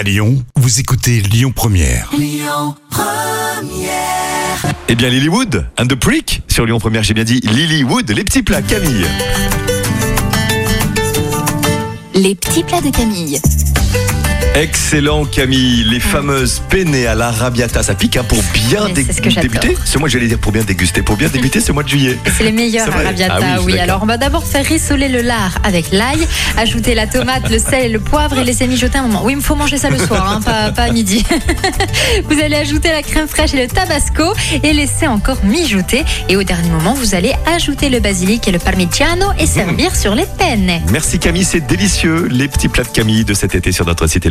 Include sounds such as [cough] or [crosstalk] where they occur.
À Lyon, vous écoutez Lyon Première. Eh bien, Lilywood and the Prick sur Lyon Première, j'ai bien dit Lilywood, les petits plats, Camille. Les petits plats de Camille. Excellent Camille, les fameuses penne à l'arrabbiata, ça pique hein, pour bien dé- ce débuter. C'est moi j'allais dire pour bien déguster, pour bien débuter ce mois de juillet. C'est les meilleurs [laughs] arrabbiata, Ah oui. Alors on va d'abord faire rissoler le lard avec l'ail, ajouter la tomate, le sel et le poivre et laisser mijoter un moment. Oui, il faut manger ça le soir, hein, pas, pas à midi. [laughs] vous allez ajouter la crème fraîche et le tabasco et laisser encore mijoter. Et au dernier moment, vous allez ajouter le basilic et le parmigiano et servir sur les penne. Merci Camille, c'est délicieux. Les petits plats de Camille de cet été sur notre site et